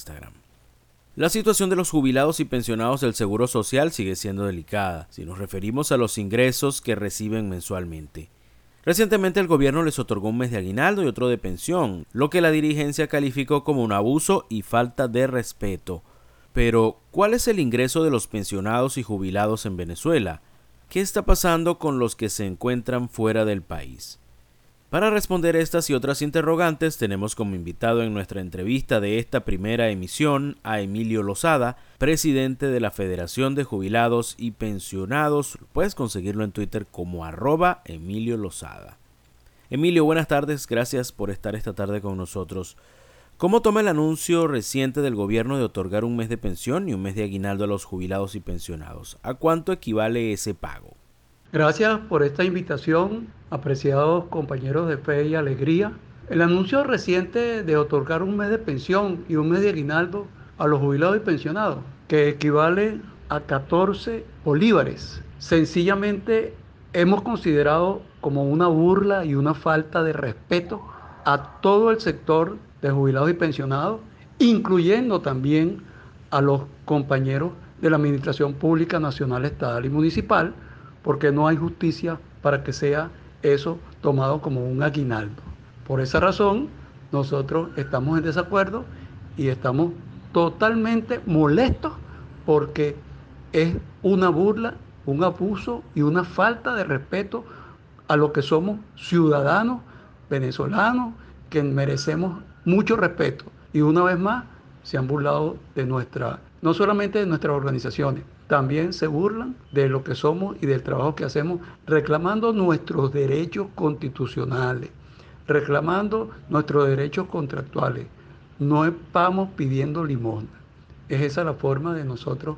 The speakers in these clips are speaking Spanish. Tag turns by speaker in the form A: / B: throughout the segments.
A: Instagram. La situación de los jubilados y pensionados del Seguro Social sigue siendo delicada si nos referimos a los ingresos que reciben mensualmente. Recientemente el gobierno les otorgó un mes de aguinaldo y otro de pensión, lo que la dirigencia calificó como un abuso y falta de respeto. Pero, ¿cuál es el ingreso de los pensionados y jubilados en Venezuela? ¿Qué está pasando con los que se encuentran fuera del país? Para responder estas y otras interrogantes tenemos como invitado en nuestra entrevista de esta primera emisión a Emilio Lozada, presidente de la Federación de Jubilados y Pensionados. Puedes conseguirlo en Twitter como arroba Emilio Lozada. Emilio, buenas tardes, gracias por estar esta tarde con nosotros. ¿Cómo toma el anuncio reciente del gobierno de otorgar un mes de pensión y un mes de aguinaldo a los jubilados y pensionados? ¿A cuánto equivale ese pago?
B: Gracias por esta invitación, apreciados compañeros de fe y alegría. El anuncio reciente de otorgar un mes de pensión y un mes de aguinaldo a los jubilados y pensionados, que equivale a 14 bolívares, sencillamente hemos considerado como una burla y una falta de respeto a todo el sector de jubilados y pensionados, incluyendo también a los compañeros de la Administración Pública Nacional, Estatal y Municipal, porque no hay justicia para que sea eso tomado como un aguinaldo. Por esa razón, nosotros estamos en desacuerdo y estamos totalmente molestos porque es una burla, un abuso y una falta de respeto a lo que somos ciudadanos venezolanos que merecemos mucho respeto. Y una vez más se han burlado de nuestra, no solamente de nuestras organizaciones, también se burlan de lo que somos y del trabajo que hacemos, reclamando nuestros derechos constitucionales, reclamando nuestros derechos contractuales. No estamos pidiendo limosna. Es esa la forma de nosotros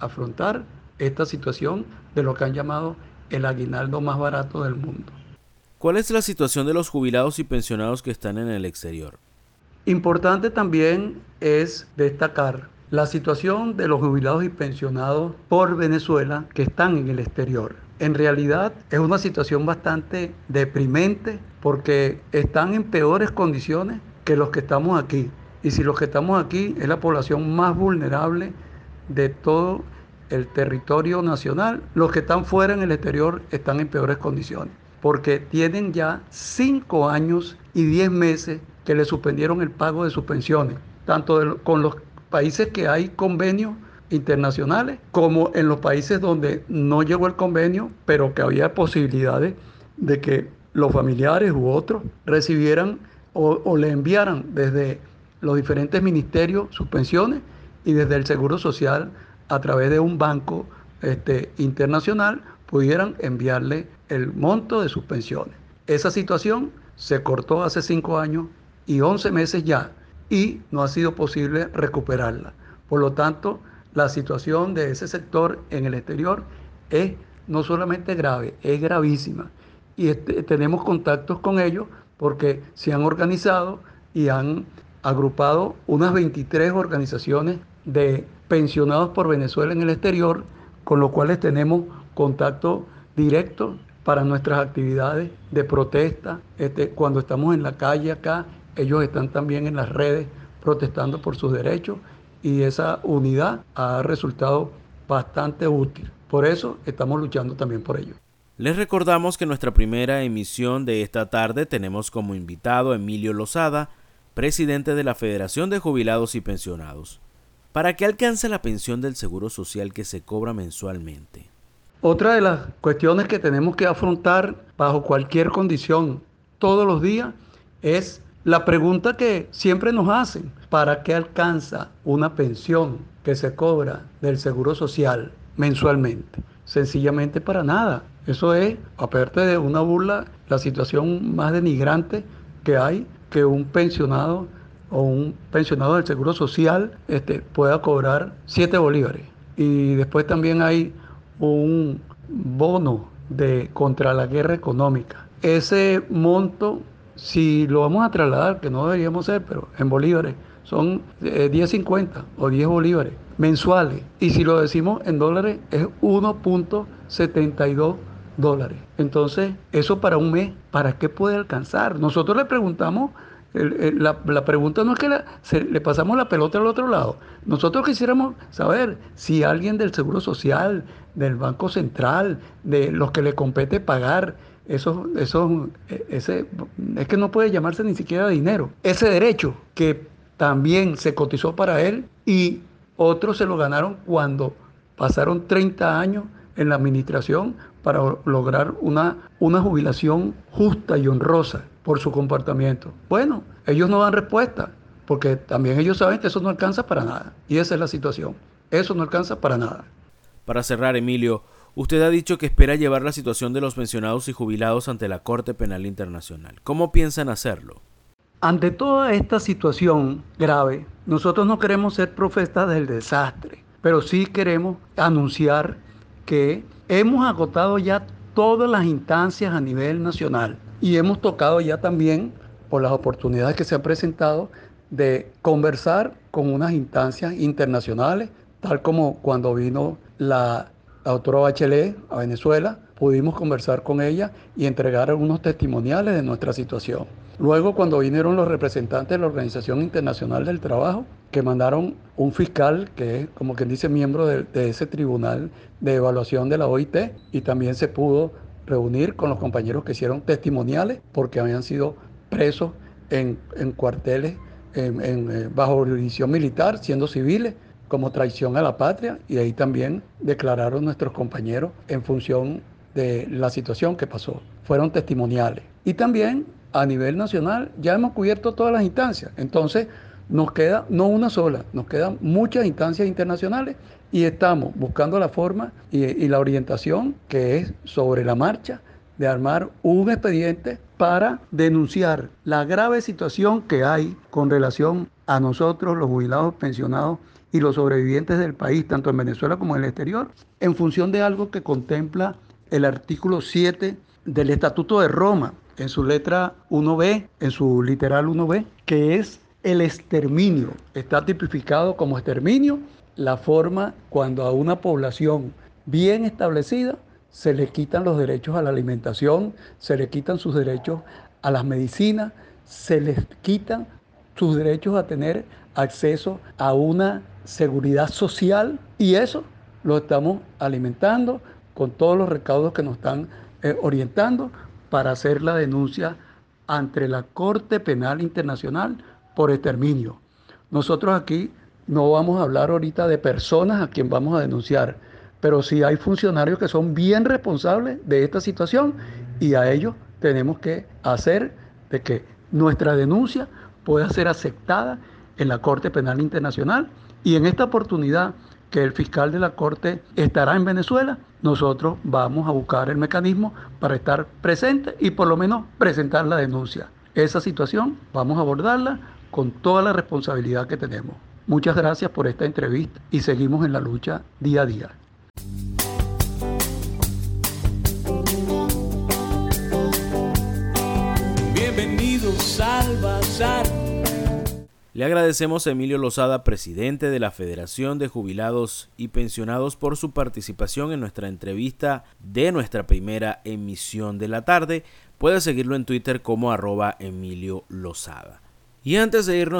B: afrontar esta situación de lo que han llamado el aguinaldo más barato del mundo.
A: ¿Cuál es la situación de los jubilados y pensionados que están en el exterior?
B: Importante también es destacar la situación de los jubilados y pensionados por Venezuela que están en el exterior. En realidad es una situación bastante deprimente porque están en peores condiciones que los que estamos aquí. Y si los que estamos aquí es la población más vulnerable de todo el territorio nacional, los que están fuera en el exterior están en peores condiciones porque tienen ya cinco años y diez meses que le suspendieron el pago de sus pensiones, tanto con los países que hay convenios internacionales, como en los países donde no llegó el convenio, pero que había posibilidades de que los familiares u otros recibieran o, le enviaran desde los diferentes ministerios sus pensiones y desde el Seguro Social a través de un banco este, internacional pudieran enviarle el monto de sus pensiones. Esa situación se cortó hace cinco años y once meses ya y no ha sido posible recuperarla. Por lo tanto, la situación de ese sector en el exterior es no solamente grave, es gravísima. Y este, tenemos contactos con ellos porque se han organizado y han agrupado unas 23 organizaciones de pensionados por Venezuela en el exterior, con los cuales tenemos contacto directo para nuestras actividades de protesta. Este, cuando estamos en la calle acá ellos están también en las redes protestando por sus derechos y esa unidad ha resultado bastante útil. Por eso estamos luchando también por ello.
A: Les recordamos que en nuestra primera emisión de esta tarde tenemos como invitado a Emilio Lozada, presidente de la Federación de Jubilados y Pensionados. ¿Para qué alcanza la pensión del Seguro Social que se cobra mensualmente?
B: Otra de las cuestiones que tenemos que afrontar bajo cualquier condición todos los días es la pregunta que siempre nos hacen, ¿para qué alcanza una pensión que se cobra del Seguro Social mensualmente? Sencillamente para nada. Eso es, aparte de una burla, la situación más denigrante que hay que un pensionado o un pensionado del Seguro Social este, pueda cobrar 7 bolívares. Y después también hay un bono de contra la guerra económica. Ese monto si lo vamos a trasladar, que no deberíamos ser, pero en bolívares, son 10.50 eh, o 10 bolívares mensuales. Y si lo decimos en dólares, es 1.72 dólares. Entonces, eso para un mes, ¿para qué puede alcanzar? Nosotros le preguntamos la, pregunta no es que le pasamos la pelota al otro lado. Nosotros quisiéramos saber si alguien del Seguro Social, del Banco Central, de los que le compete pagar, eso, eso, ese, es que no puede llamarse ni siquiera dinero. Ese derecho que también se cotizó para él y otros se lo ganaron cuando pasaron 30 años en la administración para lograr una, una jubilación justa y honrosa por su comportamiento. Bueno, ellos no dan respuesta porque también ellos saben que eso no alcanza para nada. Y esa es la situación. Eso no alcanza para nada.
A: Para cerrar, Emilio, usted ha dicho que espera llevar la situación de los pensionados y jubilados ante la Corte Penal Internacional. ¿Cómo piensan hacerlo?
B: Ante toda esta situación grave, nosotros no queremos ser profetas del desastre, pero sí queremos anunciar que hemos agotado ya todas las instancias a nivel nacional y hemos tocado ya también, por las oportunidades que se han presentado, de conversar con unas instancias internacionales, tal como cuando vino la, doctora Bachelet a Venezuela, pudimos conversar con ella y entregar algunos testimoniales de nuestra situación. Luego, cuando vinieron los representantes de la Organización Internacional del Trabajo, que mandaron un fiscal, que es como quien dice miembro de, ese tribunal de evaluación de la OIT, y también se pudo reunir con los compañeros que hicieron testimoniales porque habían sido presos en, cuarteles eh, bajo jurisdicción militar, siendo civiles, como traición a la patria, y ahí también declararon nuestros compañeros en función de la situación que pasó. Fueron testimoniales. Y también a nivel nacional ya hemos cubierto todas las instancias. Entonces, nos queda no una sola, nos quedan muchas instancias internacionales y estamos buscando la forma y, la orientación que es sobre la marcha de armar un expediente para denunciar la grave situación que hay con relación a nosotros, los jubilados, pensionados y los sobrevivientes del país, tanto en Venezuela como en el exterior, en función de algo que contempla el artículo 7 del Estatuto de Roma, en su letra 1b, en su literal 1b, que es el exterminio. Está tipificado como exterminio la forma cuando a una población bien establecida se le quitan los derechos a la alimentación, se le quitan sus derechos a las medicinas, se les quitan sus derechos a tener acceso a una seguridad social y eso lo estamos alimentando con todos los recaudos que nos están eh, orientando para hacer la denuncia ante la Corte Penal Internacional por exterminio. Nosotros aquí no vamos a hablar ahorita de personas a quien vamos a denunciar, pero sí hay funcionarios que son bien responsables de esta situación y a ellos tenemos que hacer de que nuestra denuncia pueda ser aceptada en la Corte Penal Internacional y en esta oportunidad que el fiscal de la Corte estará en Venezuela, nosotros vamos a buscar el mecanismo para estar presente y por lo menos presentar la denuncia. Esa situación vamos a abordarla con toda la responsabilidad que tenemos. Muchas gracias por esta entrevista y seguimos en la lucha día a día.
A: Le agradecemos a Emilio Lozada, presidente de la Federación de Jubilados y Pensionados, por su participación en nuestra entrevista de nuestra primera emisión de la tarde. Puede seguirlo en Twitter como arroba Emilio Lozada. Y antes de irnos